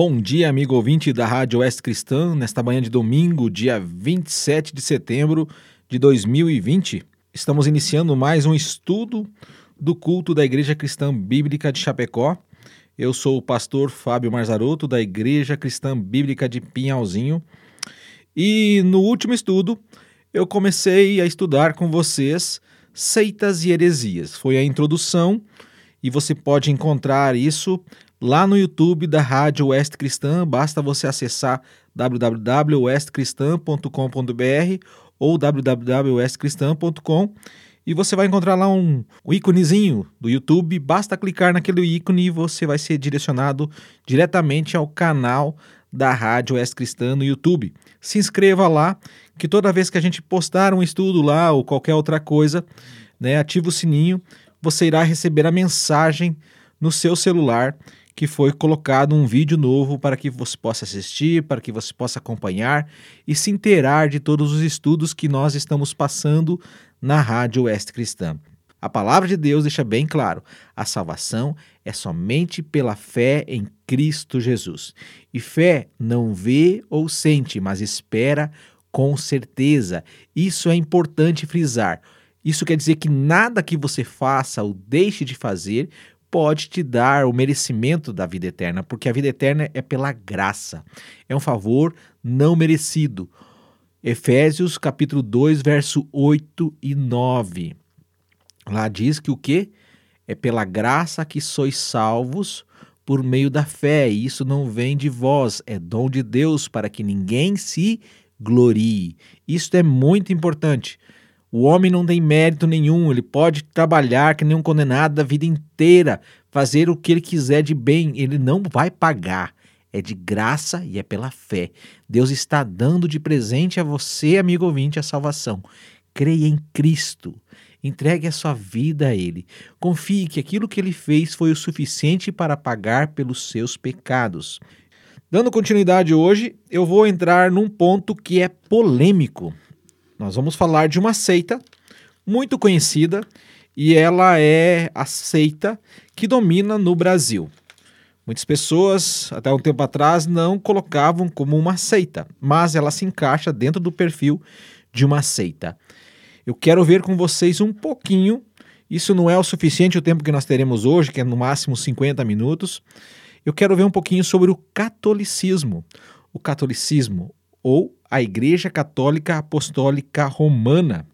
Bom dia, amigo ouvinte da Rádio Oeste Cristã, nesta manhã de domingo, dia 27 de setembro de 2020. Estamos iniciando mais um estudo do culto da Igreja Cristã Bíblica de Chapecó. Eu sou o pastor Fábio Marzarotto, da Igreja Cristã Bíblica de Pinhalzinho. E no último estudo, eu comecei a estudar com vocês seitas e heresias. Foi a introdução e você pode encontrar isso lá no YouTube da Rádio Oeste Cristã. Basta você acessar www.oestcristã.com.br ou www.oestcristã.com e você vai encontrar lá um, um íconezinho do YouTube. Basta clicar naquele ícone e você vai ser direcionado diretamente ao canal da Rádio Oeste Cristã no YouTube. Se inscreva lá, que toda vez que a gente postar um estudo lá ou qualquer outra coisa, né, ativa o sininho, você irá receber a mensagem no seu celular que foi colocado um vídeo novo para que você possa assistir, para que você possa acompanhar e se inteirar de todos os estudos que nós estamos passando na Rádio Oeste Cristã. A palavra de Deus deixa bem claro: a salvação é somente pela fé em Cristo Jesus. E fé não vê ou sente, mas espera com certeza. Isso é importante frisar. Isso quer dizer que nada que você faça ou deixe de fazer pode te dar o merecimento da vida eterna, porque a vida eterna é pela graça. É um favor não merecido. Efésios capítulo 2, verso 8 e 9. Lá diz que o que? É pela graça que sois salvos por meio da fé, e isso não vem de vós, é dom de Deus para que ninguém se glorie. Isso é muito importante. O homem não tem mérito nenhum, ele pode trabalhar que nem um condenado a vida inteira, fazer o que ele quiser de bem, ele não vai pagar. É de graça e é pela fé. Deus está dando de presente a você, amigo ouvinte, a salvação. Creia em Cristo. Entregue a sua vida a Ele. Confie que aquilo que Ele fez foi o suficiente para pagar pelos seus pecados. Dando continuidade hoje, eu vou entrar num ponto que é polêmico. Nós vamos falar de uma seita muito conhecida e ela é a seita que domina no Brasil. Muitas pessoas, até um tempo atrás, não colocavam como uma seita, mas ela se encaixa dentro do perfil de uma seita. Eu quero ver com vocês um pouquinho, isso não é o suficiente o tempo que nós teremos hoje, que é no máximo 50 minutos. Eu quero ver um pouquinho sobre o catolicismo. O catolicismo, ou a Igreja Católica Apostólica Romana.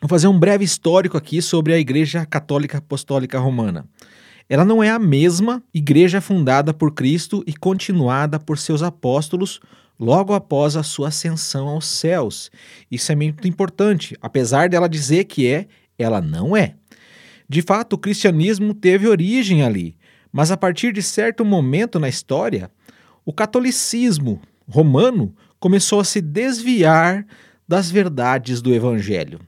Vou fazer um breve histórico aqui sobre a Igreja Católica Apostólica Romana. Ela não é a mesma igreja fundada por Cristo e continuada por seus apóstolos logo após a sua ascensão aos céus. Isso é muito importante. Apesar dela dizer que é, ela não é. De fato, o cristianismo teve origem ali, mas a partir de certo momento na história, o catolicismo romano começou a se desviar das verdades do Evangelho.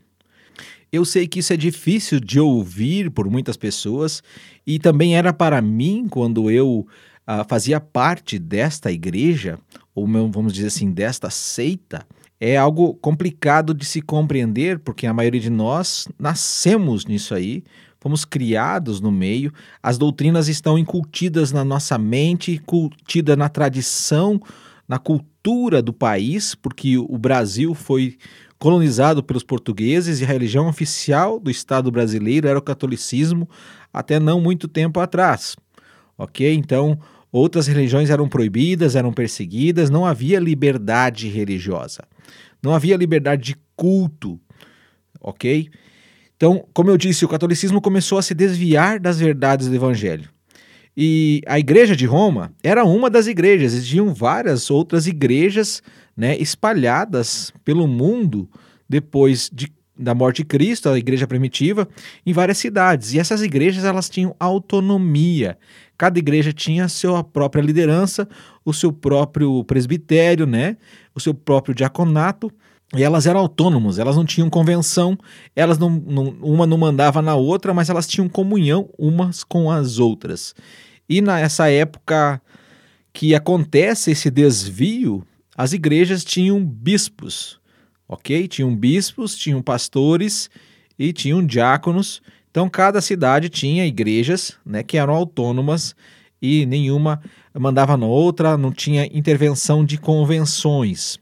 Eu sei que isso é difícil de ouvir por muitas pessoas e também era para mim quando eu uh, fazia parte desta igreja, ou vamos dizer assim, desta seita. É algo complicado de se compreender porque a maioria de nós nascemos nisso aí, fomos criados no meio, as doutrinas estão incutidas na nossa mente, cultida na tradição na cultura do país, porque o Brasil foi colonizado pelos portugueses e a religião oficial do Estado brasileiro era o catolicismo até não muito tempo atrás. Ok? Então, outras religiões eram proibidas, eram perseguidas, não havia liberdade religiosa, não havia liberdade de culto. Ok? Então, como eu disse, o catolicismo começou a se desviar das verdades do evangelho. E a igreja de Roma era uma das igrejas, existiam várias outras igrejas né, espalhadas pelo mundo depois de, da morte de Cristo, a igreja primitiva, em várias cidades. E essas igrejas elas tinham autonomia. Cada igreja tinha a sua própria liderança, o seu próprio presbitério, né, o seu próprio diaconato. E elas eram autônomas, elas não tinham convenção, elas não, não, uma não mandava na outra, mas elas tinham comunhão umas com as outras. E nessa época que acontece esse desvio, as igrejas tinham bispos, ok? Tinham bispos, tinham pastores e tinham diáconos. Então cada cidade tinha igrejas, né, que eram autônomas e nenhuma mandava na outra, não tinha intervenção de convenções.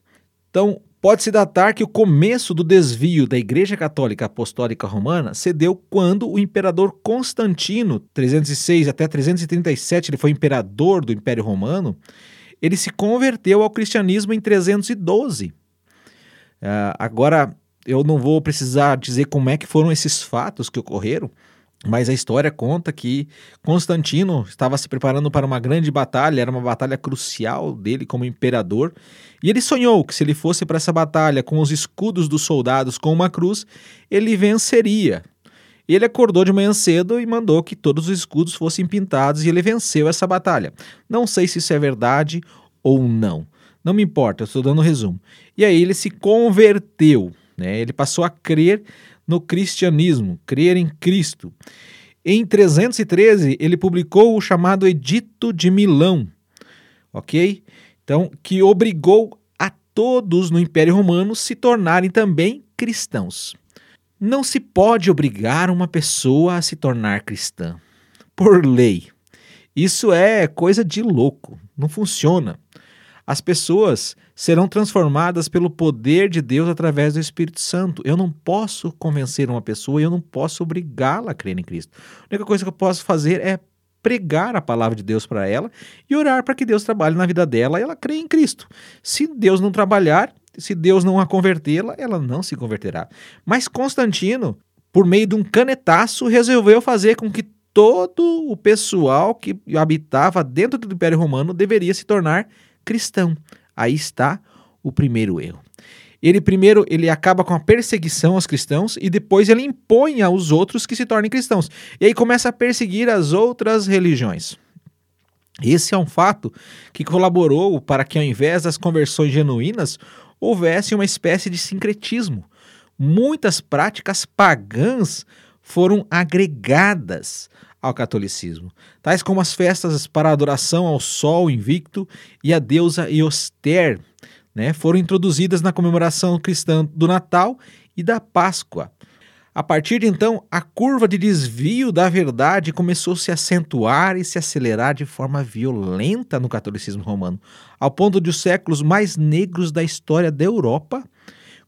Então, Pode-se datar que o começo do desvio da Igreja Católica Apostólica Romana se deu quando o imperador Constantino, 306 até 337, ele foi imperador do Império Romano, ele se converteu ao cristianismo em 312. Uh, ah, agora, eu não vou precisar dizer como é que foram esses fatos que ocorreram, mas a história conta que Constantino estava se preparando para uma grande batalha, era uma batalha crucial dele como imperador, e ele sonhou que se ele fosse para essa batalha com os escudos dos soldados com uma cruz, ele venceria. Ele acordou de manhã cedo e mandou que todos os escudos fossem pintados e ele venceu essa batalha. Não sei se isso é verdade ou não. Não me importa, eu estou dando um resumo. E aí ele se converteu, né? Ele passou a crer no cristianismo, crer em Cristo. Em 313, ele publicou o chamado Edito de Milão, ok? Então, que obrigou a todos no Império Romano se tornarem também cristãos. Não se pode obrigar uma pessoa a se tornar cristã, por lei. Isso é coisa de louco, não funciona. As pessoas serão transformadas pelo poder de Deus através do Espírito Santo. Eu não posso convencer uma pessoa eu não posso obrigá-la a crer em Cristo. A única coisa que eu posso fazer é pregar a palavra de Deus para ela e orar para que Deus trabalhe na vida dela e ela crê em Cristo. Se Deus não trabalhar, se Deus não a convertê-la, ela não se converterá. Mas Constantino, por meio de um canetaço, resolveu fazer com que todo o pessoal que habitava dentro do Império Romano deveria se tornar cristão. Aí está o primeiro erro. Ele primeiro ele acaba com a perseguição aos cristãos e depois ele impõe aos outros que se tornem cristãos. E aí começa a perseguir as outras religiões. Esse é um fato que colaborou para que ao invés das conversões genuínas houvesse uma espécie de sincretismo. Muitas práticas pagãs foram agregadas ao catolicismo, tais como as festas para adoração ao sol invicto e à deusa Eoster, né, foram introduzidas na comemoração cristã do Natal e da Páscoa. A partir de então, a curva de desvio da verdade começou a se acentuar e se acelerar de forma violenta no catolicismo romano, ao ponto de os séculos mais negros da história da Europa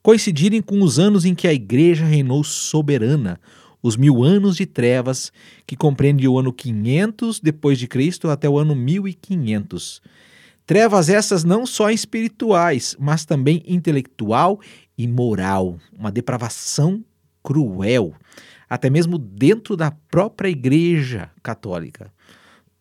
coincidirem com os anos em que a Igreja reinou soberana, os mil anos de trevas, que compreende o ano 500 depois de Cristo até o ano 1500. Trevas essas não só espirituais, mas também intelectual e moral, uma depravação cruel, até mesmo dentro da própria Igreja Católica.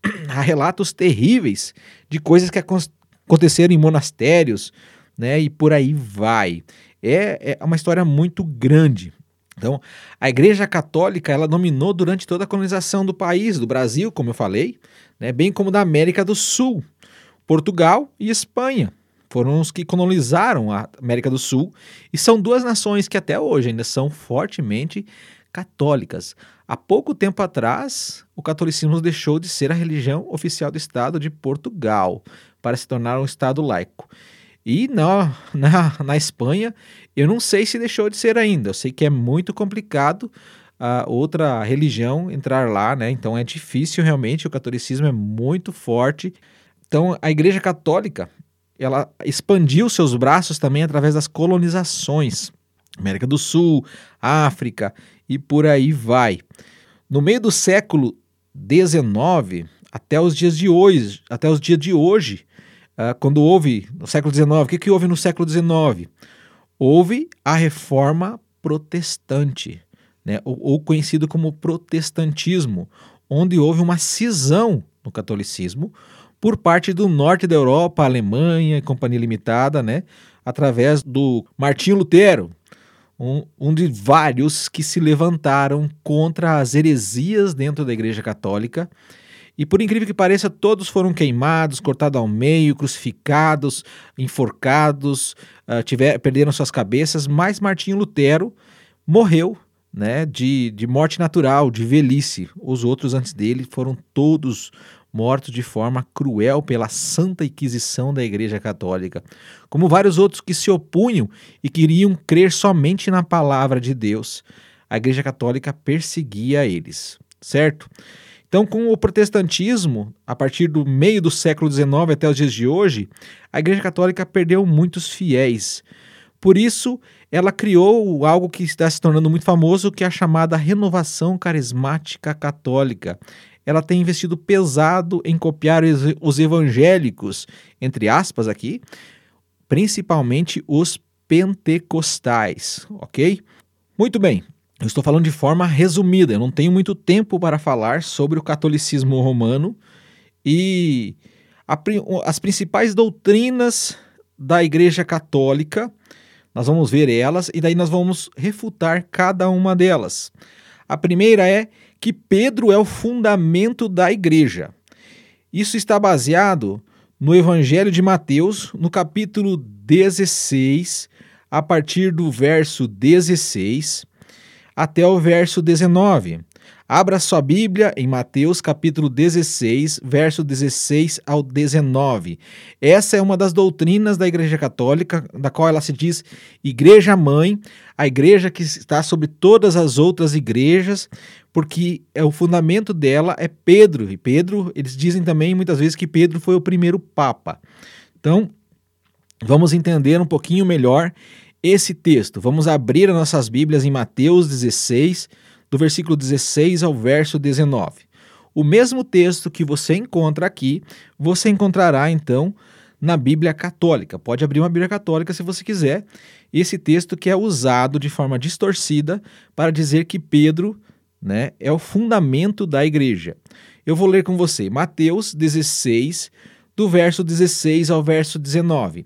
Há relatos terríveis de coisas que aconteceram em monastérios, né, e por aí vai. É, é uma história muito grande. Então, a Igreja Católica ela dominou durante toda a colonização do país, do Brasil, como eu falei, né, bem como da América do Sul. Portugal e Espanha foram os que colonizaram a América do Sul e são duas nações que até hoje ainda são fortemente católicas. Há pouco tempo atrás, o catolicismo deixou de ser a religião oficial do Estado de Portugal para se tornar um Estado laico. E na, na, na Espanha, eu não sei se deixou de ser ainda. Eu sei que é muito complicado a outra religião entrar lá, né? Então é difícil realmente. O catolicismo é muito forte. Então a Igreja Católica ela expandiu seus braços também através das colonizações. América do Sul, África e por aí vai. No meio do século XIX até os dias de hoje, até os dias de hoje, uh, quando houve no século XIX, o que, que houve no século XIX? Houve a reforma protestante, né, ou, ou conhecido como protestantismo, onde houve uma cisão no catolicismo por parte do norte da Europa, Alemanha e Companhia Limitada, né, através do Martinho Lutero, um, um, de vários que se levantaram contra as heresias dentro da Igreja Católica e por incrível que pareça, todos foram queimados, cortados ao meio, crucificados, enforcados, uh, tiver, perderam suas cabeças, mas Martinho Lutero morreu né, de, de morte natural, de velhice. Os outros antes dele foram todos mortos de forma cruel pela Santa Inquisição da Igreja Católica, como vários outros que se opunham e queriam crer somente na palavra de Deus. A Igreja Católica perseguia eles, certo? Então, com o protestantismo, a partir do meio do século XIX até os dias de hoje, a Igreja Católica perdeu muitos fiéis. Por isso, ela criou algo que está se tornando muito famoso, que é a chamada renovação carismática católica. Ela tem investido pesado em copiar os evangélicos, entre aspas aqui, principalmente os pentecostais, ok? Muito bem, eu estou falando de forma resumida, eu não tenho muito tempo para falar sobre o catolicismo romano e a, as principais doutrinas da Igreja Católica, nós vamos ver elas e daí nós vamos refutar cada uma delas. A primeira é que Pedro é o fundamento da igreja. Isso está baseado no Evangelho de Mateus, no capítulo 16, a partir do verso 16 até o verso 19. Abra sua Bíblia em Mateus capítulo 16, verso 16 ao 19. Essa é uma das doutrinas da Igreja Católica, da qual ela se diz Igreja Mãe, a igreja que está sobre todas as outras igrejas, porque é o fundamento dela é Pedro. E Pedro, eles dizem também muitas vezes que Pedro foi o primeiro papa. Então, vamos entender um pouquinho melhor esse texto. Vamos abrir as nossas Bíblias em Mateus 16, do versículo 16 ao verso 19. O mesmo texto que você encontra aqui, você encontrará então na Bíblia Católica. Pode abrir uma Bíblia Católica se você quiser. Esse texto que é usado de forma distorcida para dizer que Pedro né, é o fundamento da igreja. Eu vou ler com você Mateus 16, do verso 16 ao verso 19.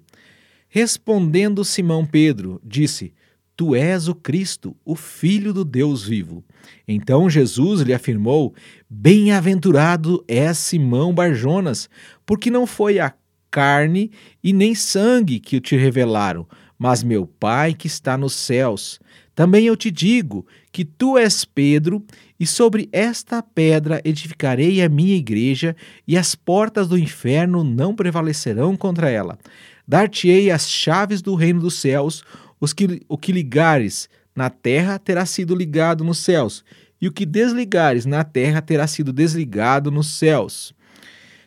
Respondendo Simão Pedro, disse: Tu és o Cristo, o Filho do Deus vivo. Então Jesus lhe afirmou: Bem-aventurado és Simão Barjonas, porque não foi a carne e nem sangue que te revelaram, mas meu Pai que está nos céus. Também eu te digo que tu és Pedro, e sobre esta pedra edificarei a minha igreja, e as portas do inferno não prevalecerão contra ela. Dar-te-ei as chaves do reino dos céus, os que, o que ligares na terra terá sido ligado nos céus, e o que desligares na terra terá sido desligado nos céus.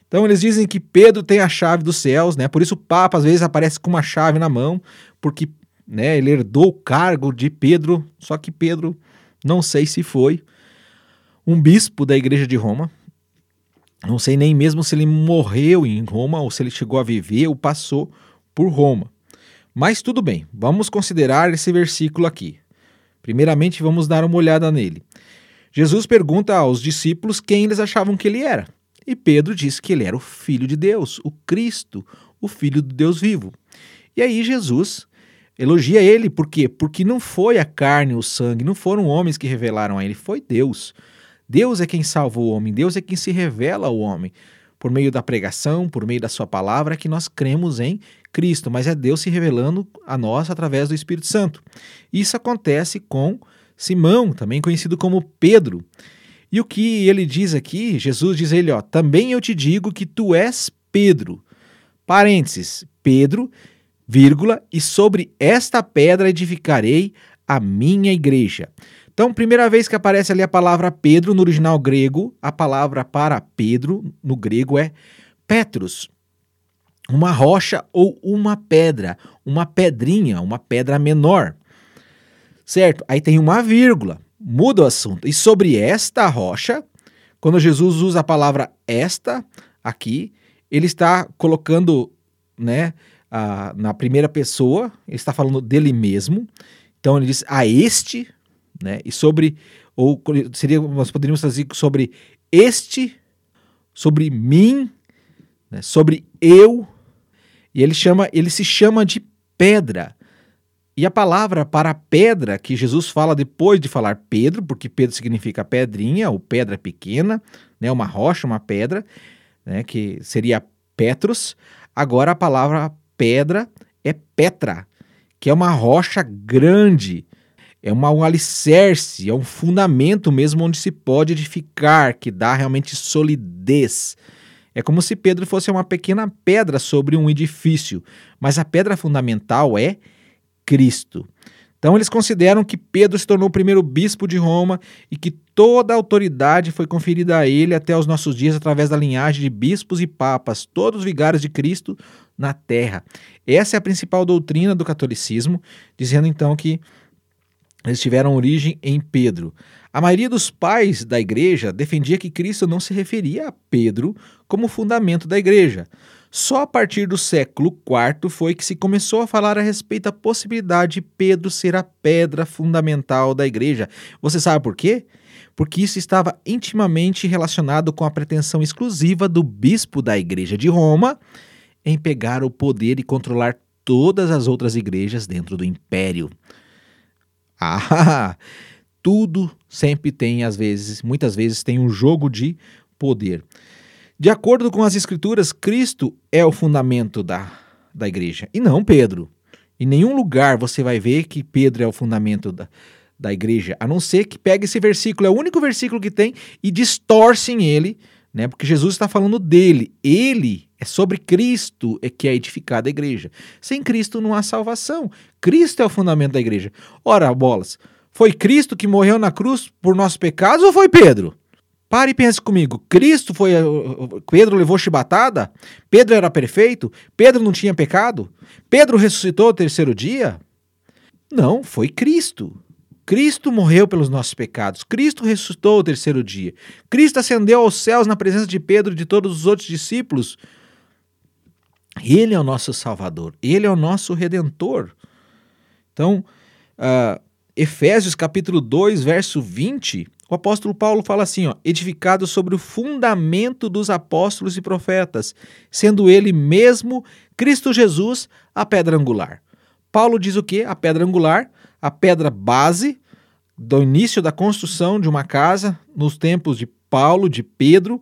Então eles dizem que Pedro tem a chave dos céus, né? Por isso o Papa às vezes aparece com uma chave na mão, porque né, ele herdou o cargo de Pedro, só que Pedro não sei se foi um bispo da igreja de Roma. Não sei nem mesmo se ele morreu em Roma ou se ele chegou a viver ou passou por Roma. Mas tudo bem, vamos considerar esse versículo aqui. Primeiramente, vamos dar uma olhada nele. Jesus pergunta aos discípulos quem eles achavam que ele era. E Pedro diz que ele era o Filho de Deus, o Cristo, o Filho do Deus vivo. E aí Jesus elogia ele, por quê? Porque não foi a carne, o sangue, não foram homens que revelaram a ele, foi Deus. Deus é quem salva o homem, Deus é quem se revela ao homem por meio da pregação, por meio da sua palavra, que nós cremos em Cristo, mas é Deus se revelando a nós através do Espírito Santo. Isso acontece com Simão, também conhecido como Pedro. E o que ele diz aqui, Jesus diz a ele, ó, também eu te digo que tu és Pedro. Parênteses, Pedro, vírgula, e sobre esta pedra edificarei a minha igreja. Então, primeira vez que aparece ali a palavra Pedro no original grego, a palavra para Pedro no grego é Petrus. Uma rocha ou uma pedra, uma pedrinha, uma pedra menor. Certo? Aí tem uma vírgula, muda o assunto. E sobre esta rocha, quando Jesus usa a palavra esta aqui, ele está colocando, né, a, na primeira pessoa, ele está falando dele mesmo. Então ele diz a este, né? E sobre ou seria nós poderíamos trazer sobre este, sobre mim, né? sobre eu. E ele chama, ele se chama de pedra. E a palavra para pedra que Jesus fala depois de falar Pedro, porque Pedro significa pedrinha ou pedra pequena, né, uma rocha, uma pedra, né, que seria Petros. Agora a palavra pedra é Petra, que é uma rocha grande, é uma, um alicerce, é um fundamento mesmo onde se pode edificar, que dá realmente solidez. É como se Pedro fosse uma pequena pedra sobre um edifício, mas a pedra fundamental é Cristo. Então eles consideram que Pedro se tornou o primeiro bispo de Roma e que toda a autoridade foi conferida a ele até os nossos dias através da linhagem de bispos e papas, todos vigários de Cristo na terra. Essa é a principal doutrina do catolicismo, dizendo então que eles tiveram origem em Pedro. A maioria dos pais da igreja defendia que Cristo não se referia a Pedro como fundamento da igreja. Só a partir do século IV foi que se começou a falar a respeito da possibilidade de Pedro ser a pedra fundamental da igreja. Você sabe por quê? Porque isso estava intimamente relacionado com a pretensão exclusiva do bispo da igreja de Roma em pegar o poder e controlar todas as outras igrejas dentro do império. Ah, tudo sempre tem, às vezes, muitas vezes tem um jogo de poder. De acordo com as Escrituras, Cristo é o fundamento da, da igreja e não Pedro. Em nenhum lugar você vai ver que Pedro é o fundamento da, da igreja, a não ser que pegue esse versículo, é o único versículo que tem, e distorcem ele, né? Porque Jesus está falando dele. Ele é sobre Cristo é que é edificada a igreja. Sem Cristo não há salvação. Cristo é o fundamento da igreja. Ora, bolas, foi Cristo que morreu na cruz por nossos pecados ou foi Pedro? Pare e pense comigo. Cristo foi. Pedro levou chibatada? Pedro era perfeito? Pedro não tinha pecado? Pedro ressuscitou o terceiro dia? Não, foi Cristo. Cristo morreu pelos nossos pecados. Cristo ressuscitou o terceiro dia. Cristo ascendeu aos céus na presença de Pedro e de todos os outros discípulos. Ele é o nosso Salvador. Ele é o nosso Redentor. Então, uh, Efésios capítulo 2, verso 20 o apóstolo Paulo fala assim, ó, edificado sobre o fundamento dos apóstolos e profetas, sendo ele mesmo Cristo Jesus a pedra angular. Paulo diz o que? A pedra angular, a pedra base do início da construção de uma casa nos tempos de Paulo, de Pedro,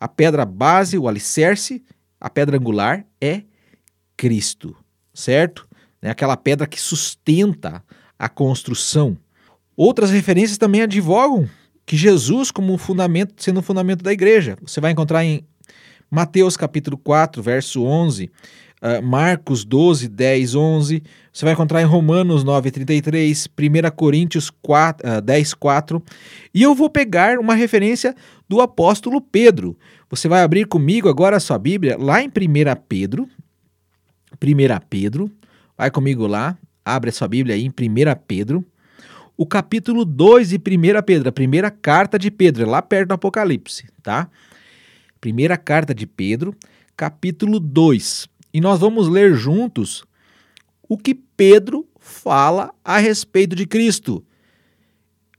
a pedra base, o alicerce, a pedra angular é Cristo, certo? É aquela pedra que sustenta a construção. Outras referências também advogam que Jesus como fundamento, sendo o fundamento da igreja. Você vai encontrar em Mateus capítulo 4, verso 11, uh, Marcos 12, 10, 11. Você vai encontrar em Romanos 9, 33, 1 Coríntios 4, uh, 10, 4. E eu vou pegar uma referência do apóstolo Pedro. Você vai abrir comigo agora a sua Bíblia lá em 1 Pedro. 1 Pedro. Vai comigo lá. Abre a sua Bíblia aí em 1 Pedro o capítulo 2 de 1 Pedro, a primeira carta de Pedro, é lá perto do Apocalipse, tá? Primeira carta de Pedro, capítulo 2. E nós vamos ler juntos o que Pedro fala a respeito de Cristo.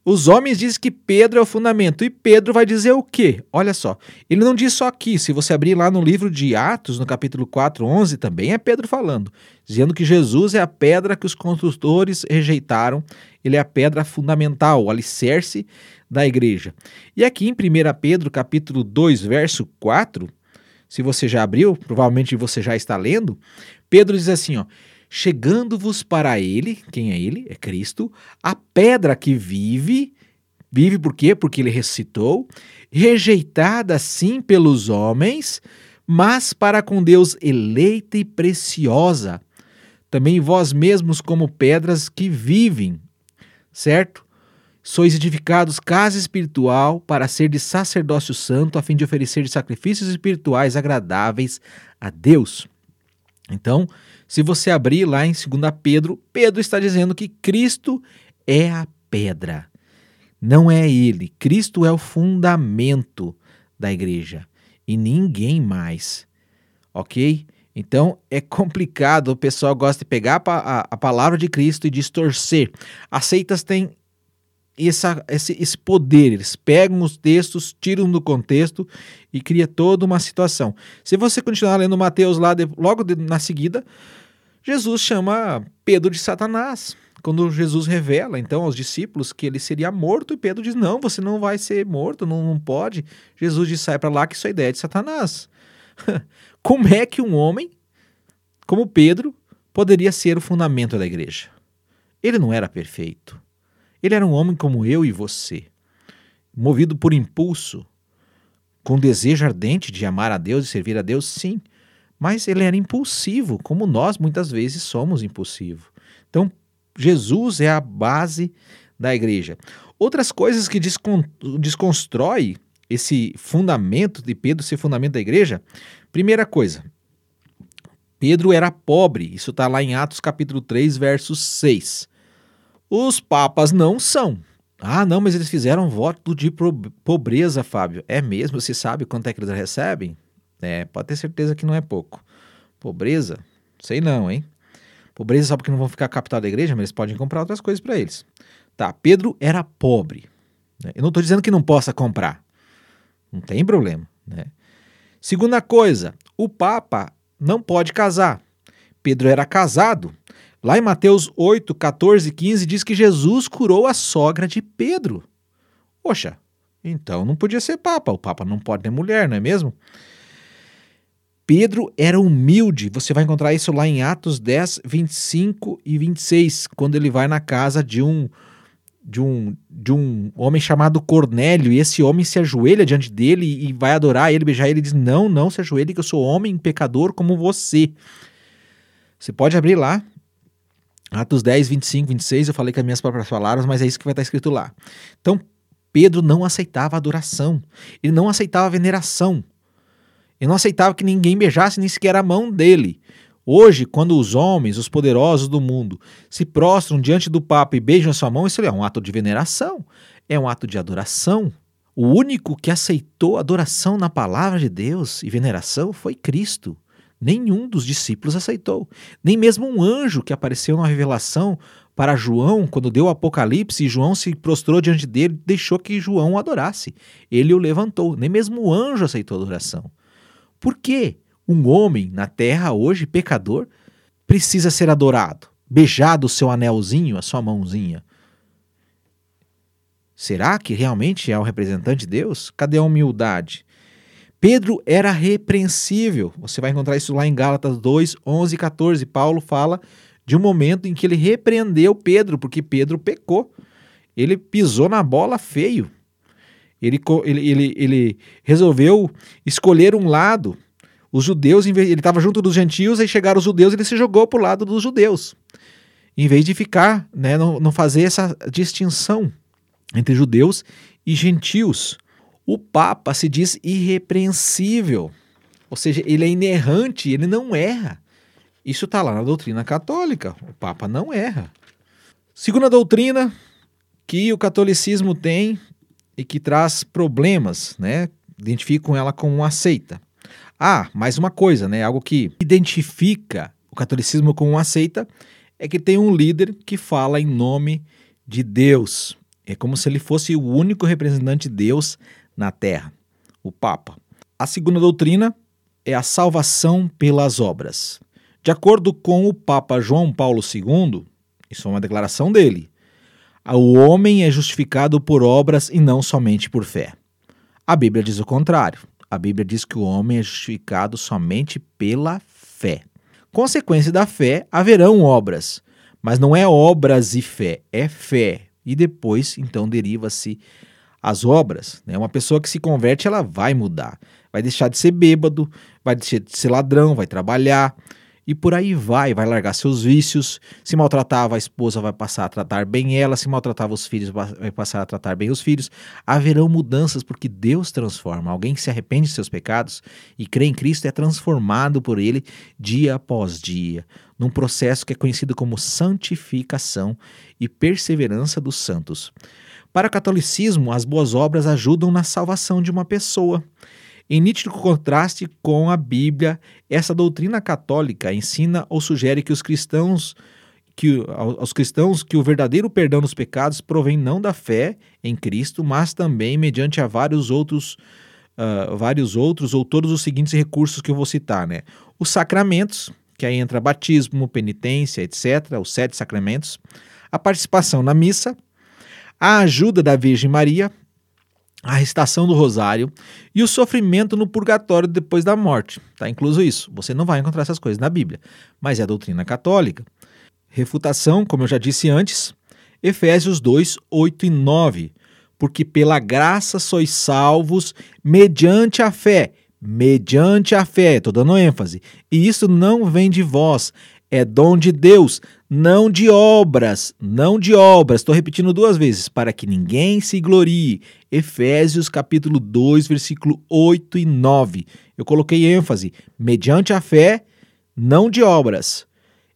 Os homens dizem que Pedro é o fundamento. E Pedro vai dizer o quê? Olha só. Ele não diz só aqui. Se você abrir lá no livro de Atos, no capítulo 4, 11, também é Pedro falando. Dizendo que Jesus é a pedra que os construtores rejeitaram. Ele é a pedra fundamental, o alicerce da igreja. E aqui em 1 Pedro, capítulo 2, verso 4, se você já abriu, provavelmente você já está lendo, Pedro diz assim, ó chegando-vos para ele, quem é ele? É Cristo, a pedra que vive, vive por quê? Porque ele ressuscitou, rejeitada sim pelos homens, mas para com Deus eleita e preciosa. Também vós mesmos como pedras que vivem, certo? Sois edificados casa espiritual para ser de sacerdócio santo, a fim de oferecer sacrifícios espirituais agradáveis a Deus. Então, se você abrir lá em 2 Pedro, Pedro está dizendo que Cristo é a pedra. Não é ele. Cristo é o fundamento da igreja e ninguém mais. Ok? Então é complicado, o pessoal gosta de pegar a, a, a palavra de Cristo e distorcer. As seitas têm essa, esse, esse poder. Eles pegam os textos, tiram do contexto e cria toda uma situação. Se você continuar lendo Mateus lá, de, logo de, na seguida, Jesus chama Pedro de Satanás. Quando Jesus revela então aos discípulos que ele seria morto, e Pedro diz: Não, você não vai ser morto, não, não pode. Jesus diz: Sai para lá, que isso é ideia de Satanás. Como é que um homem como Pedro poderia ser o fundamento da igreja? Ele não era perfeito. Ele era um homem como eu e você, movido por impulso, com desejo ardente de amar a Deus e servir a Deus, sim, mas ele era impulsivo, como nós muitas vezes somos impulsivos. Então, Jesus é a base da igreja. Outras coisas que descon desconstrói esse fundamento de Pedro ser fundamento da igreja. Primeira coisa, Pedro era pobre. Isso está lá em Atos capítulo 3, verso 6. Os papas não são. Ah, não, mas eles fizeram voto de pobreza, Fábio. É mesmo? Você sabe quanto é que eles recebem? É, pode ter certeza que não é pouco. Pobreza? Sei não, hein? Pobreza só porque não vão ficar capital da igreja, mas eles podem comprar outras coisas para eles. Tá, Pedro era pobre. Né? Eu não estou dizendo que não possa comprar. Não tem problema. Né? Segunda coisa, o Papa não pode casar. Pedro era casado. Lá em Mateus 8, 14 e 15 diz que Jesus curou a sogra de Pedro. Poxa, então não podia ser Papa. O Papa não pode ter mulher, não é mesmo? Pedro era humilde. Você vai encontrar isso lá em Atos 10, 25 e 26, quando ele vai na casa de um de um, de um homem chamado Cornélio, e esse homem se ajoelha diante dele e vai adorar ele, beijar ele e diz: Não, não se ajoelhe, que eu sou homem pecador como você. Você pode abrir lá, Atos 10, 25, 26. Eu falei com as minhas próprias palavras, mas é isso que vai estar escrito lá. Então, Pedro não aceitava adoração, ele não aceitava veneração. Ele não aceitava que ninguém beijasse nem sequer a mão dele. Hoje, quando os homens, os poderosos do mundo, se prostram diante do Papa e beijam a sua mão, isso é um ato de veneração, é um ato de adoração. O único que aceitou adoração na palavra de Deus e veneração foi Cristo. Nenhum dos discípulos aceitou. Nem mesmo um anjo que apareceu na revelação para João, quando deu o Apocalipse, e João se prostrou diante dele, deixou que João o adorasse. Ele o levantou. Nem mesmo o anjo aceitou a adoração. Por que um homem na terra hoje, pecador, precisa ser adorado? Beijado o seu anelzinho, a sua mãozinha? Será que realmente é o representante de Deus? Cadê a humildade? Pedro era repreensível. Você vai encontrar isso lá em Gálatas 2, 11 e 14. Paulo fala de um momento em que ele repreendeu Pedro, porque Pedro pecou. Ele pisou na bola feio. Ele, ele, ele, ele resolveu escolher um lado. Os judeus, ele estava junto dos gentios, aí chegaram os judeus, ele se jogou para o lado dos judeus. Em vez de ficar, né, não, não fazer essa distinção entre judeus e gentios. O Papa se diz irrepreensível, ou seja, ele é inerrante, ele não erra. Isso está lá na doutrina católica. O Papa não erra. Segunda doutrina que o catolicismo tem e que traz problemas, né? Identificam ela como uma seita. Ah, mais uma coisa, né? Algo que identifica o catolicismo como uma seita é que tem um líder que fala em nome de Deus. É como se ele fosse o único representante de Deus na terra, o Papa. A segunda doutrina é a salvação pelas obras. De acordo com o Papa João Paulo II, isso é uma declaração dele, o homem é justificado por obras e não somente por fé. A Bíblia diz o contrário. A Bíblia diz que o homem é justificado somente pela fé. Consequência da fé, haverão obras, mas não é obras e fé, é fé. E depois, então, deriva-se as obras. Né? Uma pessoa que se converte, ela vai mudar. Vai deixar de ser bêbado, vai deixar de ser ladrão, vai trabalhar, e por aí vai, vai largar seus vícios. Se maltratava a esposa, vai passar a tratar bem ela. Se maltratava os filhos, vai passar a tratar bem os filhos. Haverão mudanças porque Deus transforma. Alguém que se arrepende de seus pecados e crê em Cristo é transformado por Ele dia após dia, num processo que é conhecido como santificação e perseverança dos santos. Para o catolicismo, as boas obras ajudam na salvação de uma pessoa. Em nítido contraste com a Bíblia, essa doutrina católica ensina ou sugere que os cristãos que aos cristãos que o verdadeiro perdão dos pecados provém não da fé em Cristo, mas também mediante a vários outros uh, vários outros ou todos os seguintes recursos que eu vou citar, né? Os sacramentos, que aí entra batismo, penitência, etc., os sete sacramentos, a participação na missa, a ajuda da Virgem Maria, a recitação do rosário e o sofrimento no purgatório depois da morte. Está incluso isso. Você não vai encontrar essas coisas na Bíblia, mas é a doutrina católica. Refutação, como eu já disse antes, Efésios 2, 8 e 9. Porque pela graça sois salvos mediante a fé. Mediante a fé, estou dando ênfase. E isso não vem de vós, é dom de Deus, não de obras, não de obras. Estou repetindo duas vezes, para que ninguém se glorie. Efésios capítulo 2, versículo 8 e 9. Eu coloquei ênfase, mediante a fé, não de obras.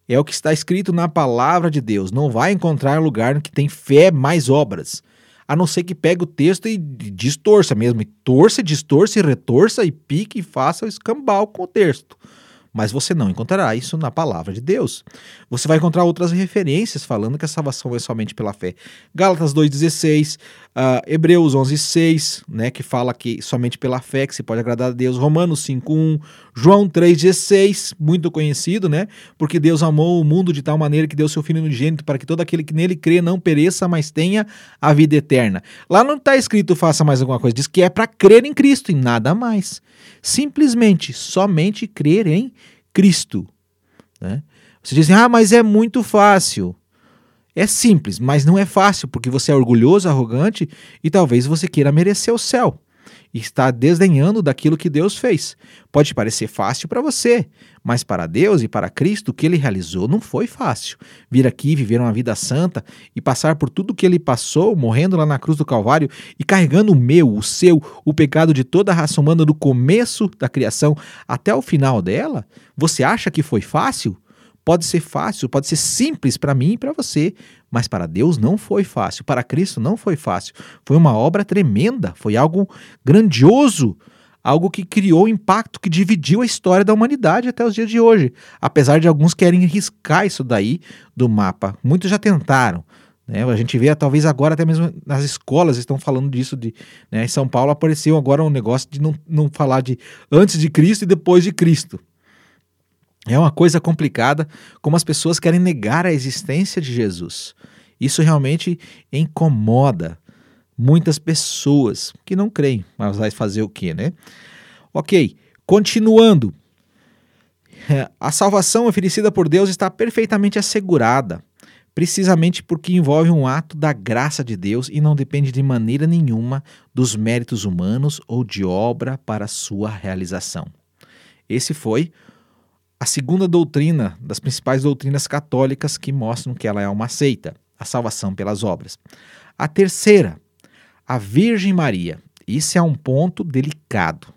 É o que está escrito na palavra de Deus. Não vai encontrar lugar que tem fé mais obras. A não ser que pegue o texto e distorça mesmo. E torça, distorça e retorça e pique e faça o escambau com o texto mas você não encontrará isso na palavra de Deus. Você vai encontrar outras referências falando que a salvação é somente pela fé. Gálatas 2,16, uh, Hebreus 11,6, né, que fala que somente pela fé que se pode agradar a Deus. Romanos 5,1, João 3,16, muito conhecido, né, porque Deus amou o mundo de tal maneira que deu seu Filho unigênito para que todo aquele que nele crê não pereça, mas tenha a vida eterna. Lá não está escrito faça mais alguma coisa, diz que é para crer em Cristo e nada mais. Simplesmente, somente crer em Cristo. Né? Você diz, ah, mas é muito fácil. É simples, mas não é fácil, porque você é orgulhoso, arrogante e talvez você queira merecer o céu e está desdenhando daquilo que Deus fez. Pode parecer fácil para você, mas para Deus e para Cristo, o que ele realizou não foi fácil. Vir aqui, viver uma vida santa e passar por tudo que ele passou, morrendo lá na cruz do Calvário e carregando o meu, o seu, o pecado de toda a raça humana do começo da criação até o final dela, você acha que foi fácil? Pode ser fácil, pode ser simples para mim e para você, mas para Deus não foi fácil, para Cristo não foi fácil. Foi uma obra tremenda, foi algo grandioso, algo que criou impacto, que dividiu a história da humanidade até os dias de hoje. Apesar de alguns querem riscar isso daí do mapa. Muitos já tentaram. Né? A gente vê, talvez agora até mesmo nas escolas estão falando disso. De, né? Em São Paulo apareceu agora um negócio de não, não falar de antes de Cristo e depois de Cristo. É uma coisa complicada como as pessoas querem negar a existência de Jesus. Isso realmente incomoda muitas pessoas que não creem, mas vai fazer o quê, né? Ok, continuando. A salvação oferecida por Deus está perfeitamente assegurada, precisamente porque envolve um ato da graça de Deus e não depende de maneira nenhuma dos méritos humanos ou de obra para sua realização. Esse foi a segunda doutrina das principais doutrinas católicas que mostram que ela é uma seita, a salvação pelas obras. A terceira, a Virgem Maria. Isso é um ponto delicado.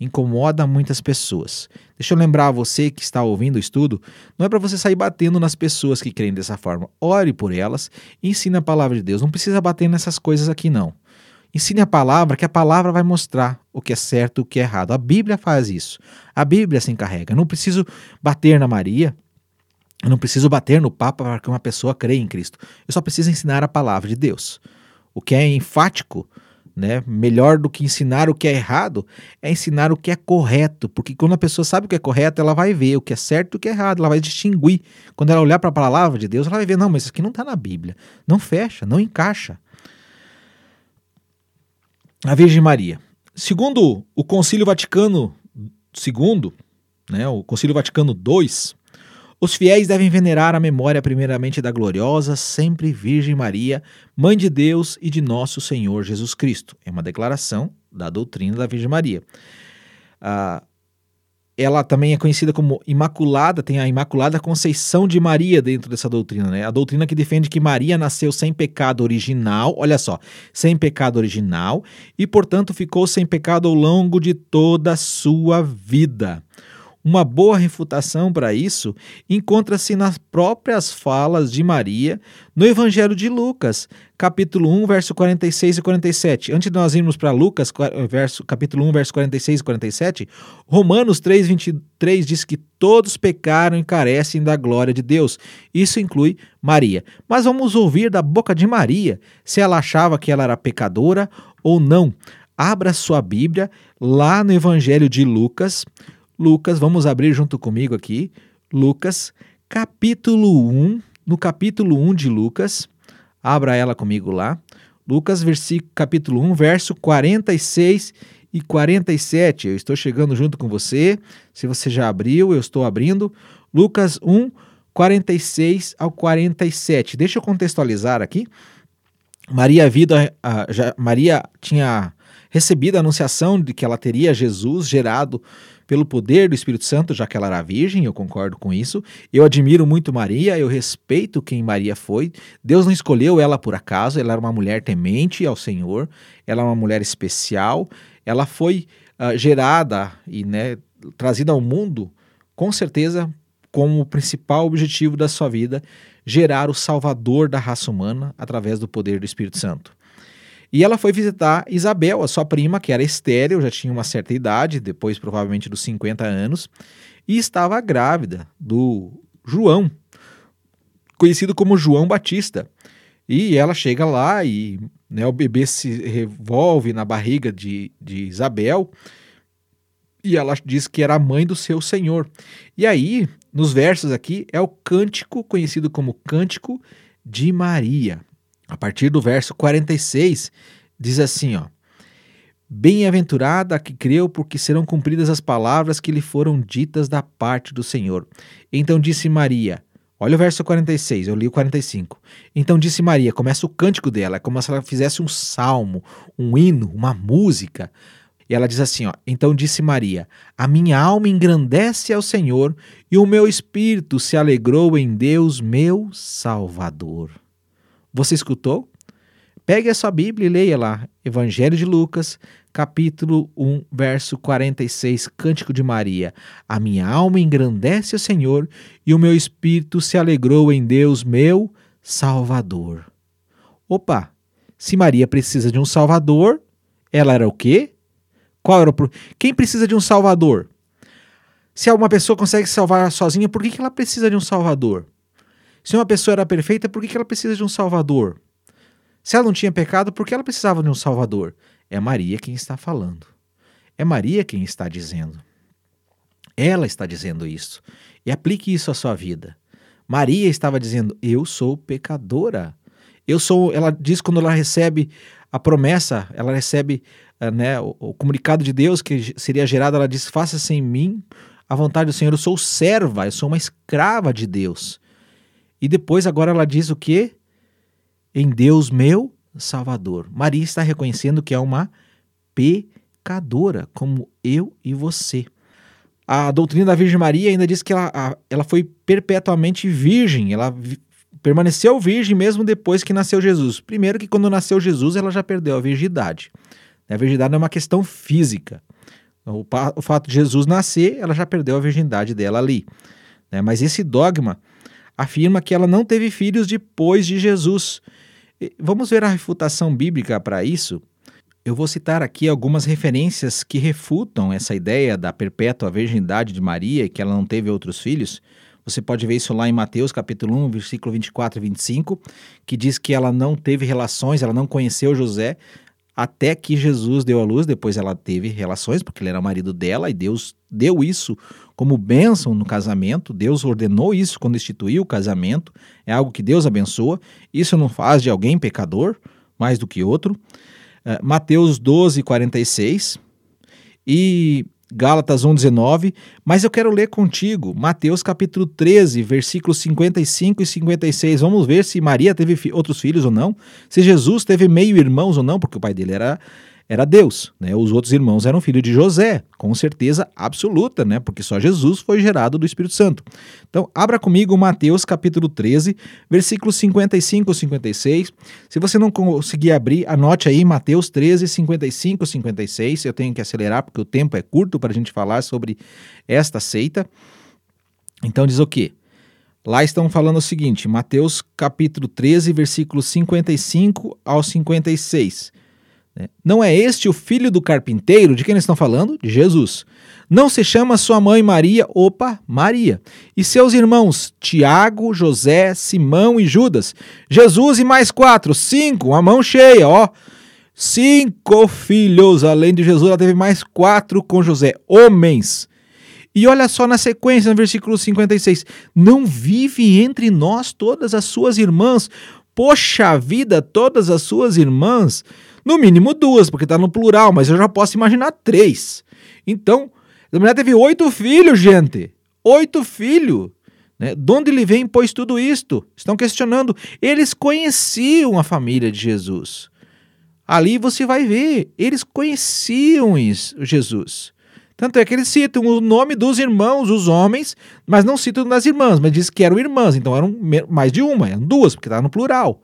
Incomoda muitas pessoas. Deixa eu lembrar a você que está ouvindo o estudo, não é para você sair batendo nas pessoas que creem dessa forma. Ore por elas e ensine a palavra de Deus. Não precisa bater nessas coisas aqui não. Ensine a palavra, que a palavra vai mostrar o que é certo e o que é errado. A Bíblia faz isso. A Bíblia se encarrega. Eu não preciso bater na Maria, eu não preciso bater no Papa para que uma pessoa creia em Cristo. Eu só preciso ensinar a palavra de Deus. O que é enfático, né, melhor do que ensinar o que é errado, é ensinar o que é correto. Porque quando a pessoa sabe o que é correto, ela vai ver o que é certo e o que é errado. Ela vai distinguir. Quando ela olhar para a palavra de Deus, ela vai ver: não, mas isso aqui não está na Bíblia. Não fecha, não encaixa a Virgem Maria. Segundo o Concílio Vaticano II, né, o Concílio Vaticano II, os fiéis devem venerar a memória primeiramente da gloriosa, sempre Virgem Maria, Mãe de Deus e de nosso Senhor Jesus Cristo. É uma declaração da doutrina da Virgem Maria. Ah, ela também é conhecida como Imaculada, tem a Imaculada Conceição de Maria dentro dessa doutrina, né? A doutrina que defende que Maria nasceu sem pecado original, olha só, sem pecado original e, portanto, ficou sem pecado ao longo de toda a sua vida. Uma boa refutação para isso encontra-se nas próprias falas de Maria no Evangelho de Lucas, capítulo 1, verso 46 e 47. Antes de nós irmos para Lucas, verso, capítulo 1, verso 46 e 47, Romanos 3, 23 diz que todos pecaram e carecem da glória de Deus. Isso inclui Maria. Mas vamos ouvir da boca de Maria se ela achava que ela era pecadora ou não. Abra sua Bíblia lá no Evangelho de Lucas, Lucas, vamos abrir junto comigo aqui, Lucas, capítulo 1, no capítulo 1 de Lucas, abra ela comigo lá, Lucas, versículo, capítulo 1, verso 46 e 47. Eu estou chegando junto com você. Se você já abriu, eu estou abrindo. Lucas 1, 46 ao 47. Deixa eu contextualizar aqui. Maria, vida, já, Maria tinha recebido a anunciação de que ela teria Jesus gerado pelo poder do Espírito Santo, já que ela era virgem, eu concordo com isso. Eu admiro muito Maria, eu respeito quem Maria foi. Deus não escolheu ela por acaso, ela era uma mulher temente ao Senhor, ela é uma mulher especial, ela foi uh, gerada e né, trazida ao mundo, com certeza, como o principal objetivo da sua vida, gerar o Salvador da raça humana através do poder do Espírito Santo. E ela foi visitar Isabel, a sua prima, que era estéril, já tinha uma certa idade, depois provavelmente dos 50 anos, e estava grávida do João, conhecido como João Batista. E ela chega lá e né, o bebê se revolve na barriga de, de Isabel e ela diz que era a mãe do seu senhor. E aí, nos versos aqui, é o cântico conhecido como Cântico de Maria. A partir do verso 46, diz assim, ó: Bem-aventurada a que creu, porque serão cumpridas as palavras que lhe foram ditas da parte do Senhor. Então disse Maria: Olha o verso 46, eu li o 45. Então disse Maria, começa o cântico dela, é como se ela fizesse um salmo, um hino, uma música. E ela diz assim: ó, Então disse Maria: A minha alma engrandece ao Senhor, e o meu espírito se alegrou em Deus, meu Salvador. Você escutou? Pegue a sua Bíblia e leia lá, Evangelho de Lucas, capítulo 1, verso 46, Cântico de Maria. A minha alma engrandece o Senhor e o meu espírito se alegrou em Deus, meu Salvador. Opa! Se Maria precisa de um Salvador, ela era o quê? Qual era o Quem precisa de um Salvador? Se uma pessoa consegue se salvar sozinha, por que ela precisa de um Salvador? Se uma pessoa era perfeita, por que ela precisa de um Salvador? Se ela não tinha pecado, por que ela precisava de um Salvador? É Maria quem está falando. É Maria quem está dizendo. Ela está dizendo isso. E aplique isso à sua vida. Maria estava dizendo: Eu sou pecadora. Eu sou. Ela diz quando ela recebe a promessa, ela recebe uh, né, o, o, comunicado de Deus que seria gerado. Ela diz: Faça-se em mim a vontade do Senhor. Eu sou serva, eu sou uma escrava de Deus. E depois, agora ela diz o que? Em Deus meu Salvador. Maria está reconhecendo que é uma pecadora, como eu e você. A doutrina da Virgem Maria ainda diz que ela, ela foi perpetuamente virgem, ela permaneceu virgem mesmo depois que nasceu Jesus. Primeiro, que quando nasceu Jesus, ela já perdeu a virgindade. A virgindade é uma questão física. O, fato de Jesus nascer, ela já perdeu a virgindade dela ali. Né? Mas esse dogma afirma que ela não teve filhos depois de Jesus. Vamos ver a refutação bíblica para isso? Eu vou citar aqui algumas referências que refutam essa ideia da perpétua virgindade de Maria e que ela não teve outros filhos. Você pode ver isso lá em Mateus capítulo 1, versículo 24 e 25, que diz que ela não teve relações, ela não conheceu José até que Jesus deu a luz, depois ela teve relações, porque ele era marido dela, e Deus deu isso como bênção no casamento, Deus ordenou isso quando instituiu o casamento, é algo que Deus abençoa, isso não faz de alguém pecador, mais do que outro. Uh, Mateus 12, 46, e Gálatas 1:19, mas eu quero ler contigo Mateus capítulo 13, versículos 55 e 56. Vamos ver se Maria teve outros filhos ou não, se Jesus teve meio-irmãos ou não, porque o pai dele era era Deus, né? Os outros irmãos eram filhos de José, com certeza absoluta, né? Porque só Jesus foi gerado do Espírito Santo. Então, abra comigo Mateus capítulo 13, versículos 55 e 56. Se você não conseguir abrir, anote aí Mateus 13, 55 e 56. Eu tenho que acelerar porque o tempo é curto para a gente falar sobre esta seita. Então diz o quê? Lá estão falando o seguinte, Mateus capítulo 13, versículos 55 ao 56. Né? Não é este o filho do carpinteiro? De quem eles estão falando? De Jesus. Não se chama sua mãe Maria, opa, Maria. E seus irmãos Tiago, José, Simão e Judas. Jesus e mais quatro, cinco, a mão cheia, ó. Cinco filhos, além de Jesus, ela teve mais quatro com José, homens. E olha só na sequência, no versículo 56. Não vive entre nós todas as suas irmãs. Poxa vida, todas as suas irmãs. No mínimo duas, porque está no plural, mas eu já posso imaginar três. Então, a mulher teve oito filhos, gente. Oito filhos. Né? De onde ele vem, pois, tudo isto? Estão questionando. Eles conheciam a família de Jesus. Ali você vai ver, eles conheciam Jesus. Tanto é que eles citam o nome dos irmãos, os homens, mas não citam das irmãs, mas diz que eram irmãs, então eram mais de uma, eram duas, porque está no plural.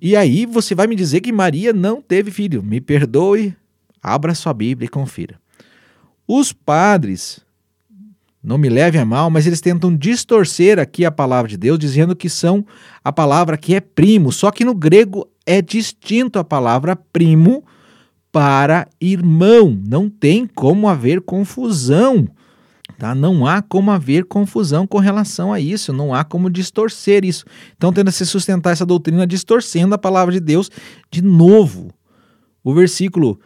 E aí você vai me dizer que Maria não teve filho. Me perdoe, abra sua Bíblia e confira. Os padres, não me levem a mal, mas eles tentam distorcer aqui a palavra de Deus, dizendo que são a palavra que é primo, só que no grego é distinto a palavra primo para irmão. Não tem como haver confusão. Tá? Não há como haver confusão com relação a isso, não há como distorcer isso. Então, tenta se sustentar essa doutrina distorcendo a palavra de Deus de novo. O versículo,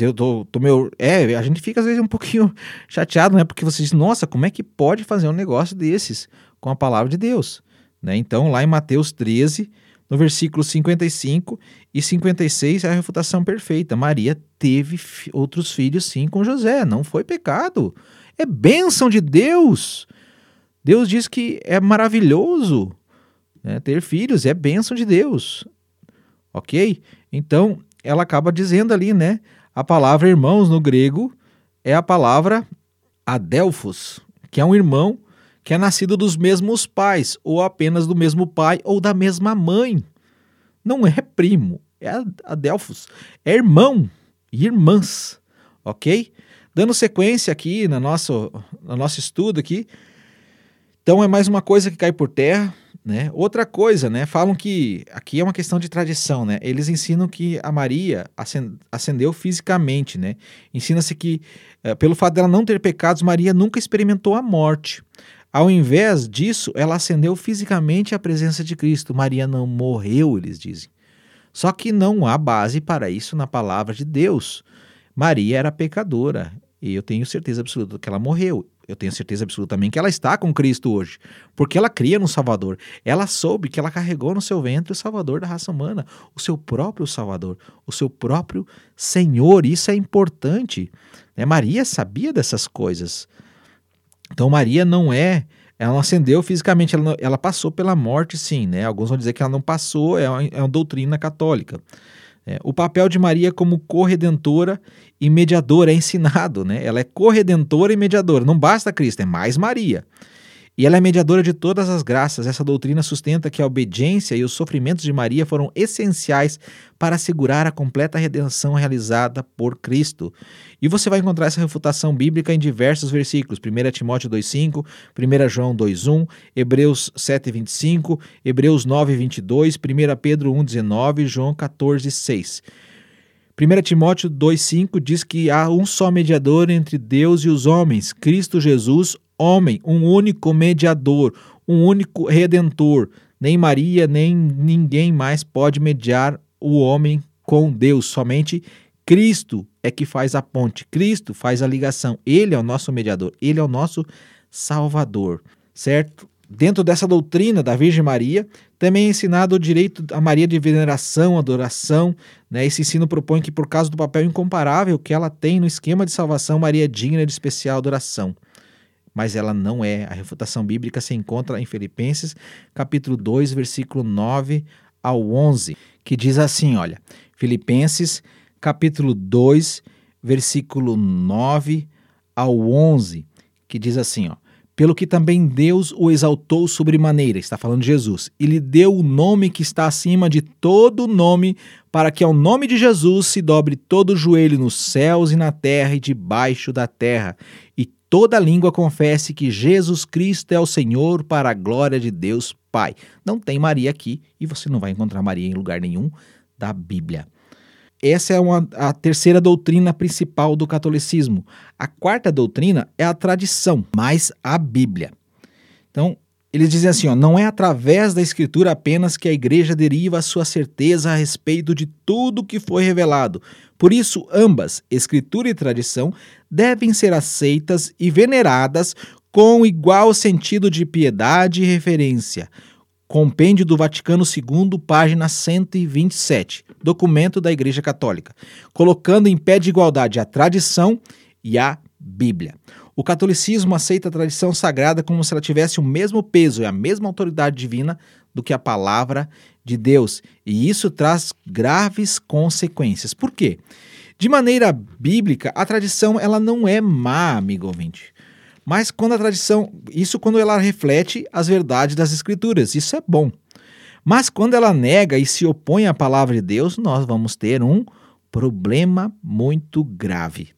eu tô, tô meu, é, a gente fica às vezes um pouquinho chateado, né? Porque você diz, nossa, como é que pode fazer um negócio desses com a palavra de Deus? Né? Então, lá em Mateus 13, no versículo 55 e 56 é a refutação perfeita. Maria teve outros filhos sim com José, não foi pecado. É bênção de Deus. Deus diz que é maravilhoso né? ter filhos, é bênção de Deus. Ok? Então, ela acaba dizendo ali, né? A palavra irmãos no grego é a palavra adelphos, que é um irmão que é nascido dos mesmos pais, ou apenas do mesmo pai ou da mesma mãe. Não é primo, é adelphos, é irmão e irmãs, ok? Dando sequência aqui no nosso, no nosso estudo aqui, então é mais uma coisa que cai por terra, né? Outra coisa, né? Falam que aqui é uma questão de tradição, né? Eles ensinam que a Maria ascendeu fisicamente, né? Ensina-se que, é, pelo fato dela não ter pecados, Maria nunca experimentou a morte. Ao invés disso, ela ascendeu fisicamente à presença de Cristo. Maria não morreu, eles dizem. Só que não há base para isso na palavra de Deus. Maria era pecadora, e eu tenho certeza absoluta que ela morreu eu tenho certeza absoluta também que ela está com Cristo hoje, porque ela cria no Salvador. Ela soube que ela carregou no seu ventre o Salvador da raça humana, o seu próprio Salvador, o seu próprio Senhor. Isso é importante. Né? Maria sabia dessas coisas. Então Maria não é, ela não ascendeu fisicamente, ela, ela passou pela morte, sim. Né? Alguns vão dizer que ela não passou, é uma, é uma doutrina católica. É, o papel de Maria como corredentora e mediadora é ensinado, né? Ela é corredentora e mediadora. Não basta Cristo, é mais Maria. E ela é mediadora de todas as graças. Essa doutrina sustenta que a obediência e os sofrimentos de Maria foram essenciais para assegurar a completa redenção realizada por Cristo. E você vai encontrar essa refutação bíblica em diversos versículos: 1 Timóteo 2,5, 1 João 2,1, Hebreus 7,25, Hebreus 9,22, 1 Pedro 1,19 João 14,6. 1 Timóteo 2,5 diz que há um só mediador entre Deus e os homens, Cristo Jesus, homem, um único mediador, um único redentor. Nem Maria, nem ninguém mais pode mediar o homem com Deus, somente Cristo é que faz a ponte, Cristo faz a ligação, ele é o nosso mediador, ele é o nosso salvador, certo? Dentro dessa doutrina da Virgem Maria, também é ensinado o direito a Maria de veneração, adoração. Né? Esse ensino propõe que, por causa do papel incomparável que ela tem no esquema de salvação, Maria é digna de especial adoração mas ela não é. A refutação bíblica se encontra em Filipenses, capítulo 2, versículo 9 ao 11, que diz assim, olha, Filipenses, capítulo 2, versículo 9 ao 11, que diz assim, ó: pelo que também Deus o exaltou sobremaneira, está falando de Jesus, e lhe deu o nome que está acima de todo nome, para que ao nome de Jesus se dobre todo o joelho nos céus e na terra e debaixo da terra, e toda língua confesse que Jesus Cristo é o Senhor para a glória de Deus Pai. Não tem Maria aqui e você não vai encontrar Maria em lugar nenhum da Bíblia. Essa é uma, a terceira doutrina principal do catolicismo. A quarta doutrina é a tradição, mais a Bíblia. Então, eles dizem assim: ó, não é através da Escritura apenas que a igreja deriva a sua certeza a respeito de tudo que foi revelado, por isso, ambas, escritura e tradição, devem ser aceitas e veneradas com igual sentido de piedade e referência. Compêndio do Vaticano II, página 127, documento da Igreja Católica, colocando em pé de igualdade a tradição e a Bíblia. O catolicismo aceita a tradição sagrada como se ela tivesse o mesmo peso e a mesma autoridade divina do que a palavra de Deus. E isso traz graves consequências. Por quê? De maneira bíblica, a tradição ela não é má, amigo ouvinte. Mas quando a tradição, isso quando ela reflete as verdades das escrituras, isso é bom. Mas quando ela nega e se opõe à palavra de Deus, nós vamos ter um problema muito grave.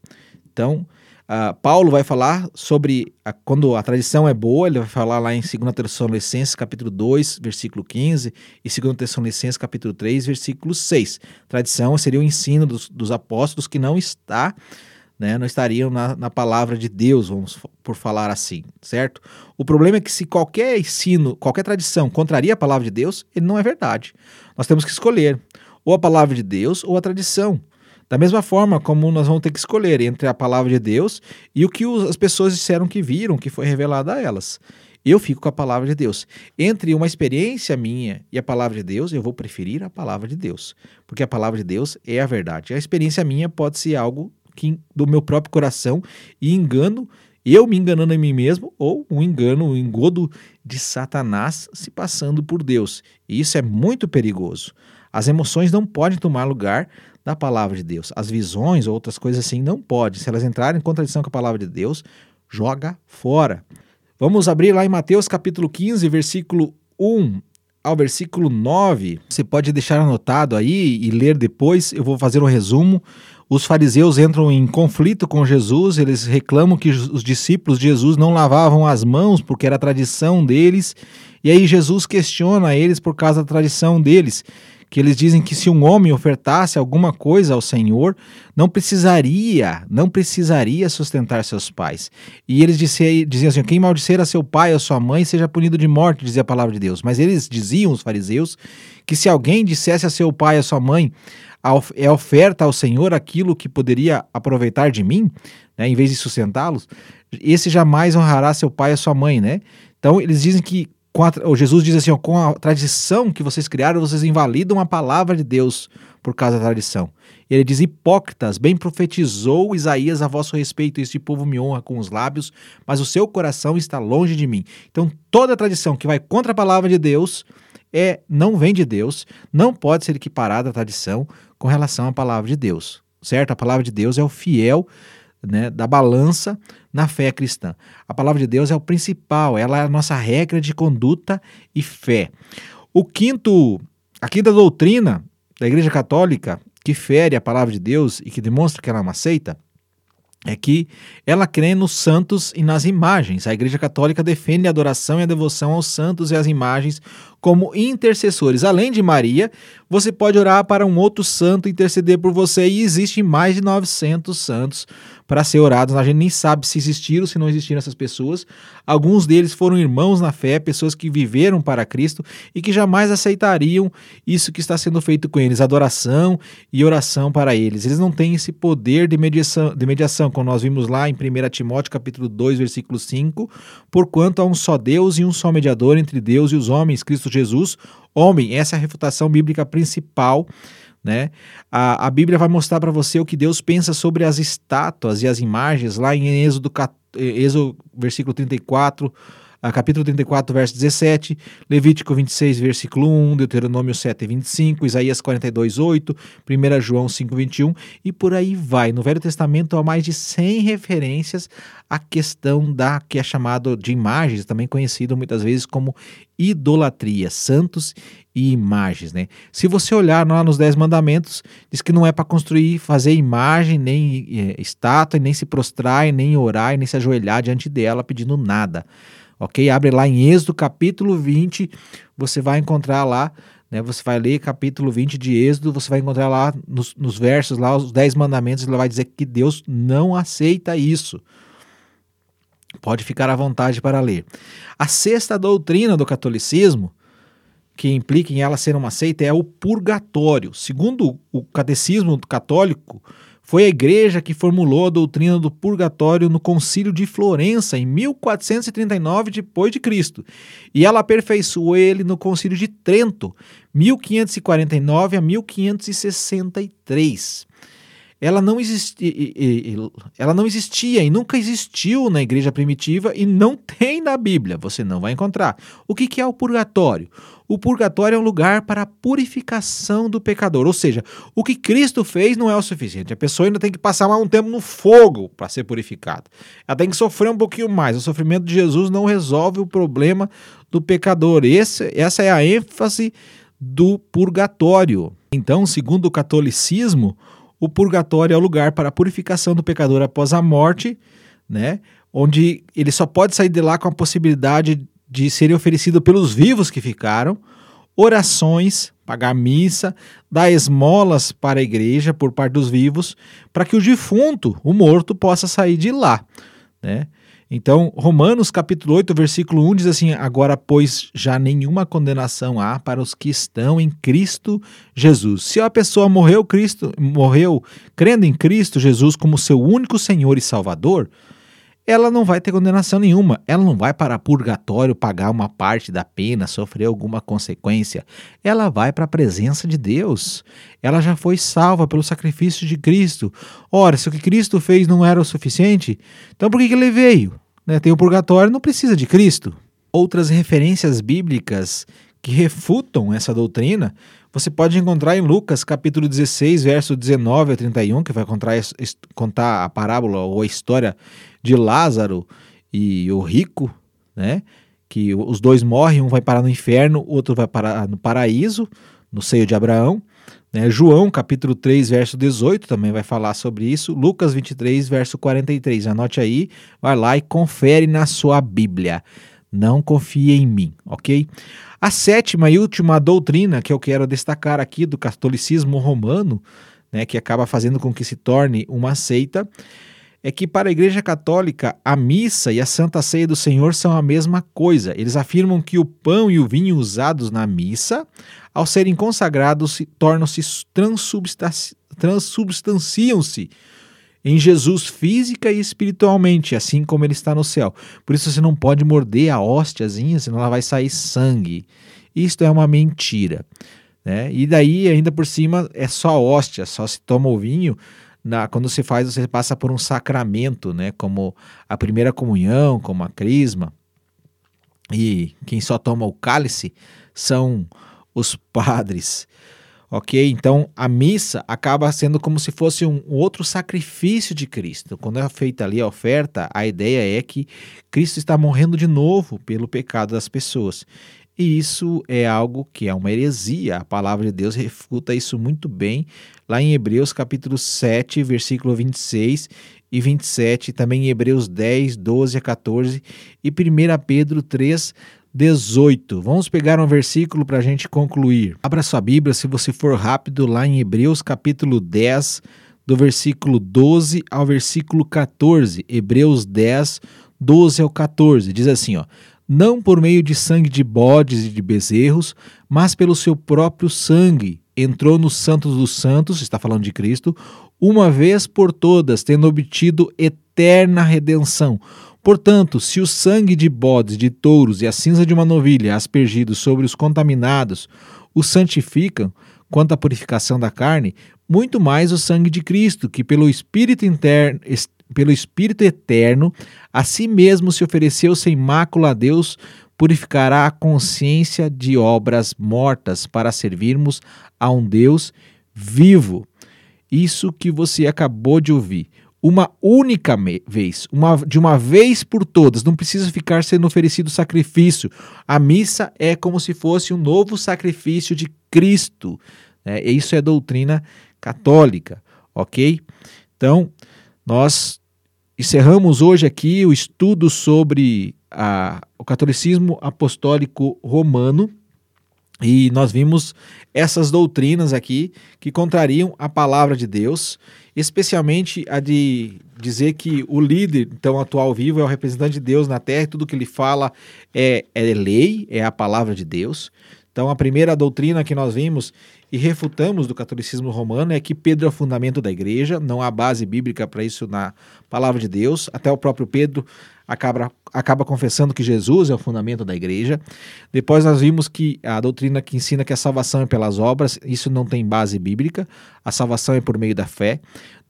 Então, Uh, Paulo vai falar sobre a, quando a tradição é boa, ele vai falar lá em 2 Tessalonicenses capítulo 2, versículo 15 e 2 Tessalonicenses capítulo 3, versículo 6. Tradição seria o ensino dos, dos apóstolos que não está, né, não estariam na, na palavra de Deus, vamos por falar assim, certo? O problema é que se qualquer ensino, qualquer tradição contraria a palavra de Deus, ele não é verdade. Nós temos que escolher ou a palavra de Deus ou a tradição. Da mesma forma como nós vamos ter que escolher entre a palavra de Deus e o que as pessoas disseram que viram, que foi revelado a elas. Eu fico com a palavra de Deus. Entre uma experiência minha e a palavra de Deus, eu vou preferir a palavra de Deus, porque a palavra de Deus é a verdade. A experiência minha pode ser algo que, do meu próprio coração e engano, eu me enganando a mim mesmo, ou um engano, um engodo de Satanás se passando por Deus. E isso é muito perigoso. As emoções não podem tomar lugar da palavra de Deus. As visões ou outras coisas assim não pode. Se elas entrarem em contradição com a palavra de Deus, joga fora. Vamos abrir lá em Mateus capítulo 15, versículo 1 ao versículo 9. Você pode deixar anotado aí e ler depois. Eu vou fazer um resumo. Os fariseus entram em conflito com Jesus, eles reclamam que os discípulos de Jesus não lavavam as mãos porque era tradição deles. E aí Jesus questiona eles por causa da tradição deles que eles dizem que se um homem ofertasse alguma coisa ao Senhor, não precisaria, não precisaria sustentar seus pais. E eles diziam assim: quem maldizer a seu pai ou sua mãe seja punido de morte, dizia a palavra de Deus. Mas eles diziam, os fariseus, que se alguém dissesse a seu pai ou sua mãe, é oferta ao Senhor aquilo que poderia aproveitar de mim, né, em vez de sustentá-los, esse jamais honrará seu pai ou sua mãe, né? Então eles dizem que a, Jesus diz assim: ó, com a tradição que vocês criaram, vocês invalidam a palavra de Deus por causa da tradição. Ele diz: Hipócritas, bem profetizou Isaías a vosso respeito, este povo me honra com os lábios, mas o seu coração está longe de mim. Então, toda tradição que vai contra a palavra de Deus é não vem de Deus, não pode ser equiparada à tradição com relação à palavra de Deus, certo? A palavra de Deus é o fiel né, da balança na fé cristã. A palavra de Deus é o principal, ela é a nossa regra de conduta e fé. O quinto, a quinta doutrina da Igreja Católica que fere a palavra de Deus e que demonstra que ela é uma seita é que ela crê nos santos e nas imagens. A Igreja Católica defende a adoração e a devoção aos santos e às imagens como intercessores. Além de Maria, você pode orar para um outro santo interceder por você e existem mais de 900 santos para ser orados. A gente nem sabe se existiram, se não existiram essas pessoas. Alguns deles foram irmãos na fé, pessoas que viveram para Cristo e que jamais aceitariam isso que está sendo feito com eles, adoração e oração para eles. Eles não têm esse poder de mediação, de mediação como nós vimos lá em 1 Timóteo capítulo 2, versículo 5, porquanto há um só Deus e um só mediador entre Deus e os homens, Cristo Jesus, homem. Essa é a refutação bíblica principal né? A, a Bíblia vai mostrar para você o que Deus pensa sobre as estátuas e as imagens, lá em Êxodo, Êxodo versículo 34, capítulo 34, verso 17, Levítico 26, versículo 1, Deuteronômio 7, 25, Isaías 42, 8, 1 João 5, 21 e por aí vai. No Velho Testamento há mais de 100 referências à questão da que é chamado de imagens, também conhecido muitas vezes como idolatria, santos e imagens, né? Se você olhar lá nos Dez Mandamentos, diz que não é para construir, fazer imagem, nem é, estátua, nem se prostrar, nem orar, nem se ajoelhar diante dela pedindo nada ok? Abre lá em Êxodo capítulo 20, você vai encontrar lá, né? Você vai ler capítulo 20 de Êxodo, você vai encontrar lá nos, nos versos, lá os 10 mandamentos, ele vai dizer que Deus não aceita isso. Pode ficar à vontade para ler. A sexta doutrina do catolicismo, que implica em ela ser uma seita, é o purgatório. Segundo o catecismo católico, foi a igreja que formulou a doutrina do purgatório no Concílio de Florença em 1439 depois de Cristo, e ela aperfeiçoou ele no Concílio de Trento, 1549 a 1563. Ela não, existi, ela não existia e nunca existiu na igreja primitiva e não tem na Bíblia, você não vai encontrar. O que, é o purgatório? O purgatório é um lugar para a purificação do pecador, ou seja, o que Cristo fez não é o suficiente. A pessoa ainda tem que passar mais um tempo no fogo para ser purificada. Ela tem que sofrer um pouquinho mais. O sofrimento de Jesus não resolve o problema do pecador. Esse, essa é a ênfase do purgatório. Então, segundo o catolicismo, o purgatório é o lugar para a purificação do pecador após a morte, né? Onde ele só pode sair de lá com a possibilidade de serem oferecido pelos vivos que ficaram, orações, pagar missa, dar esmolas para a igreja por parte dos vivos, para que o defunto, o morto, possa sair de lá, né? Então, Romanos capítulo 8, versículo 1 diz assim: Agora, pois, já nenhuma condenação há para os que estão em Cristo Jesus. Se a pessoa morreu, Cristo, morreu crendo em Cristo Jesus como seu único Senhor e Salvador, ela não vai ter condenação nenhuma. Ela não vai para purgatório pagar uma parte da pena, sofrer alguma consequência. Ela vai para a presença de Deus. Ela já foi salva pelo sacrifício de Cristo. Ora, se o que Cristo fez não era o suficiente, então por que, ele veio? Né? Tem o purgatório, não precisa de Cristo. Outras referências bíblicas que refutam essa doutrina você pode encontrar em Lucas capítulo 16, verso 19 a 31, que vai contar a parábola ou a história de Lázaro e o rico, né? Que os dois morrem, um vai parar no inferno, o outro vai parar no paraíso, no seio de Abraão. Né? João, capítulo 3, verso 18, também vai falar sobre isso. Lucas 23, verso 43. Anote aí, vai lá e confere na sua Bíblia. Não confie em mim, ok? A sétima e última doutrina que eu quero destacar aqui do catolicismo romano, né, que acaba fazendo com que se torne uma seita, é que para a Igreja Católica a missa e a Santa Ceia do Senhor são a mesma coisa. Eles afirmam que o pão e o vinho usados na missa, ao serem consagrados, tornam-se transubstanciam-se em Jesus física e espiritualmente, assim como ele está no céu. Por isso você não pode morder a hóstiazinha, senão ela vai sair sangue. Isto é uma mentira. Né? E daí, ainda por cima, é só hóstia, só se toma o vinho na, quando se faz, você passa por um sacramento, né? Como a primeira comunhão, como a crisma. E quem só toma o cálice são os padres. Ok? Então a missa acaba sendo como se fosse um outro sacrifício de Cristo. Quando é feita ali a oferta, a ideia é que Cristo está morrendo de novo pelo pecado das pessoas. E isso é algo que é uma heresia. A palavra de Deus refuta isso muito bem lá em Hebreus capítulo 7, versículo 26 e 27, também em Hebreus 10, 12 a 14 e 1 Pedro 3, 18. Vamos pegar um versículo para a gente concluir. Abra sua Bíblia, se você for rápido, lá em Hebreus capítulo 10, do versículo 12 ao versículo 14. Hebreus 10, 12 ao 14. Diz assim, ó não por meio de sangue de bodes e de bezerros, mas pelo seu próprio sangue. Entrou nos Santos dos Santos, está falando de Cristo, uma vez por todas, tendo obtido eterna redenção. Portanto, se o sangue de bodes, de touros e a cinza de uma novilha aspergidos sobre os contaminados os santificam, quanto à purificação da carne, muito mais o sangue de Cristo, que pelo Espírito interno, pelo Espírito eterno, a si mesmo se ofereceu sem mácula a Deus, purificará a consciência de obras mortas para servirmos a um Deus vivo. Isso que você acabou de ouvir. Uma única vez, uma, de uma vez por todas, não precisa ficar sendo oferecido sacrifício. A missa é como se fosse um novo sacrifício de Cristo. Né? Isso é doutrina católica, ok? Então, nós encerramos hoje aqui o estudo sobre a, o catolicismo apostólico romano e nós vimos essas doutrinas aqui que contrariam a palavra de Deus, especialmente a de dizer que o líder, então atual vivo, é o representante de Deus na terra e tudo que ele fala é, é lei, é a palavra de Deus. Então, a primeira doutrina que nós vimos e refutamos do catolicismo romano é que Pedro é o fundamento da igreja, não há base bíblica para isso na palavra de Deus. Até o próprio Pedro acaba, acaba confessando que Jesus é o fundamento da igreja. Depois nós vimos que a doutrina que ensina que a salvação é pelas obras, isso não tem base bíblica. A salvação é por meio da fé.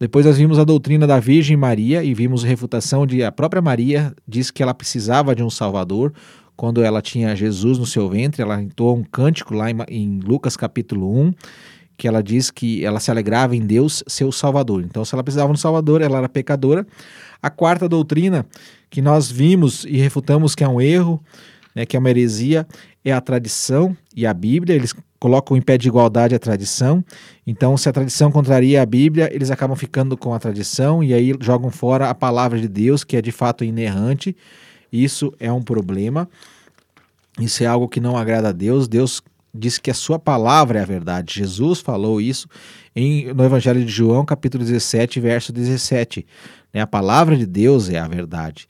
Depois nós vimos a doutrina da Virgem Maria e vimos refutação de a própria Maria diz que ela precisava de um Salvador. Quando ela tinha Jesus no seu ventre, ela entoou um cântico lá em, em Lucas capítulo 1, que ela diz que ela se alegrava em Deus, seu Salvador. Então, se ela precisava de um Salvador, ela era pecadora. A quarta doutrina que nós vimos e refutamos que é um erro, né, que é uma heresia, é a tradição e a Bíblia. Eles colocam em pé de igualdade a tradição. Então, se a tradição contraria a Bíblia, eles acabam ficando com a tradição e aí jogam fora a palavra de Deus, que é de fato inerrante. Isso é um problema. Isso é algo que não agrada a Deus. Deus diz que a sua palavra é a verdade. Jesus falou isso em, no Evangelho de João, capítulo 17, verso 17. Né? A palavra de Deus é a verdade.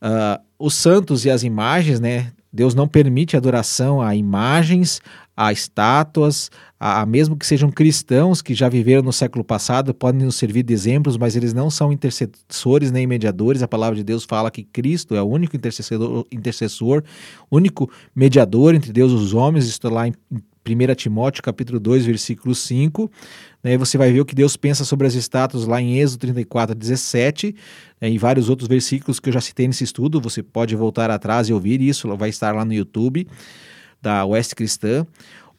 Uh, os santos e as imagens, né? Deus não permite adoração a imagens, a estátuas, a, a, mesmo que sejam cristãos que já viveram no século passado, podem nos servir de exemplos, mas eles não são intercessores nem mediadores. A palavra de Deus fala que Cristo é o único intercessor, intercessor único mediador entre Deus e os homens. Isso está lá em 1 Timóteo capítulo 2, versículo 5. Né, você vai ver o que Deus pensa sobre as estátuas lá em Êxodo 34, 17, né, e vários outros versículos que eu já citei nesse estudo. Você pode voltar atrás e ouvir isso, vai estar lá no YouTube da Oeste Cristã.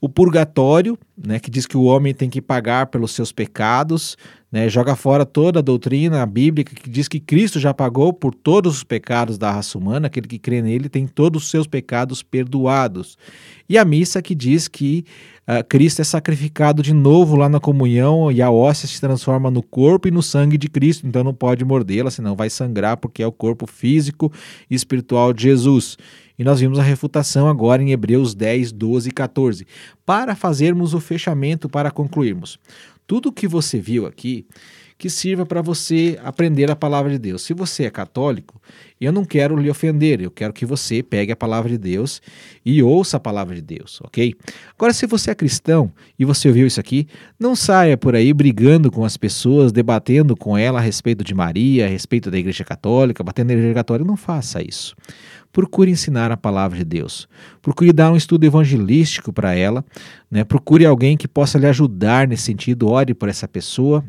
O purgatório, né, que diz que o homem tem que pagar pelos seus pecados, né, joga fora toda a doutrina bíblica que diz que Cristo já pagou por todos os pecados da raça humana, aquele que crê nele tem todos os seus pecados perdoados. E a missa que diz que uh, Cristo é sacrificado de novo lá na comunhão e a hóstia se transforma no corpo e no sangue de Cristo, então não pode mordê-la, senão vai sangrar, porque é o corpo físico e espiritual de Jesus. E nós vimos a refutação agora em Hebreus 10, 12 e 14. Para fazermos o fechamento, para concluirmos. Tudo que você viu aqui que sirva para você aprender a palavra de Deus. Se você é católico, eu não quero lhe ofender, eu quero que você pegue a palavra de Deus e ouça a palavra de Deus, ok? Agora, se você é cristão e você ouviu isso aqui, não saia por aí brigando com as pessoas, debatendo com ela a respeito de Maria, a respeito da Igreja Católica, batendo na Igreja Católica, não faça isso procure ensinar a palavra de Deus. Procure dar um estudo evangelístico para ela, né? procure alguém que possa lhe ajudar nesse sentido, ore por essa pessoa.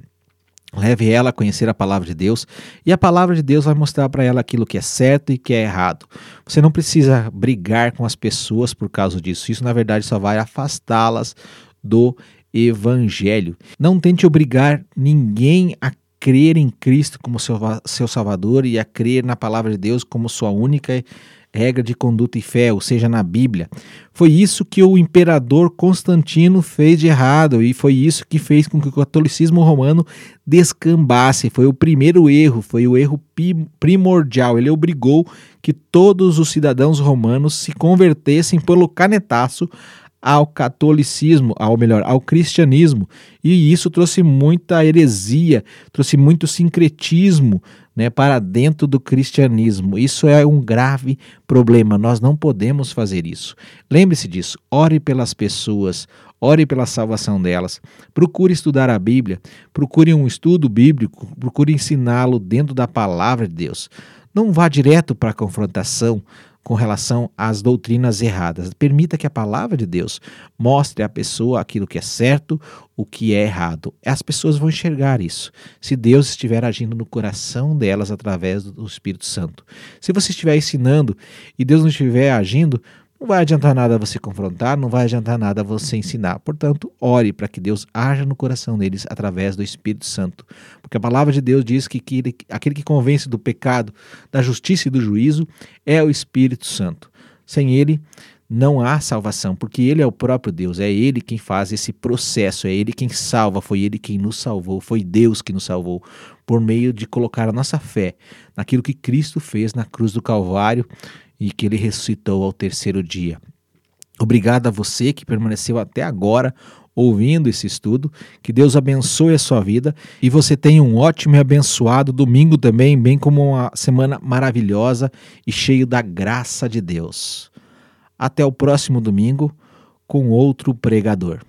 Leve ela a conhecer a palavra de Deus e a palavra de Deus vai mostrar para ela aquilo que é certo e que é errado. Você não precisa brigar com as pessoas por causa disso. Isso, na verdade, só vai afastá-las do evangelho. Não tente obrigar ninguém a crer em Cristo como seu, seu Salvador e a crer na palavra de Deus como sua única regra de conduta e fé, ou seja, na Bíblia. Foi isso que o imperador Constantino fez de errado e foi isso que fez com que o catolicismo romano descambasse. Foi o primeiro erro, foi o erro primordial. Ele obrigou que todos os cidadãos romanos se convertessem pelo canetaço ao catolicismo, ao melhor, ao cristianismo. E isso trouxe muita heresia, trouxe muito sincretismo né, para dentro do cristianismo. Isso é um grave problema. Nós não podemos fazer isso. Lembre-se disso. Ore pelas pessoas, ore pela salvação delas. Procure estudar a Bíblia, procure um estudo bíblico, procure ensiná-lo dentro da palavra de Deus. Não vá direto para a confrontação, com relação às doutrinas erradas. Permita que a palavra de Deus mostre à pessoa aquilo que é certo, o que é errado. As pessoas vão enxergar isso. Se Deus estiver agindo no coração delas através do Espírito Santo. Se você estiver ensinando e Deus não estiver agindo, não vai adiantar nada você confrontar, não vai adiantar nada você ensinar. Portanto, ore para que Deus haja no coração deles através do Espírito Santo. Porque a palavra de Deus diz que aquele que convence do pecado, da justiça e do juízo é o Espírito Santo. Sem ele, não há salvação, porque ele é o próprio Deus, é ele quem faz esse processo, é ele quem salva, foi ele quem nos salvou, foi Deus que nos salvou, por meio de colocar a nossa fé naquilo que Cristo fez na cruz do Calvário e que ele ressuscitou ao terceiro dia. Obrigado a você que permaneceu até agora ouvindo esse estudo. Que Deus abençoe a sua vida e você tenha um ótimo e abençoado domingo também, bem como uma semana maravilhosa e cheio da graça de Deus. Até o próximo domingo com outro pregador.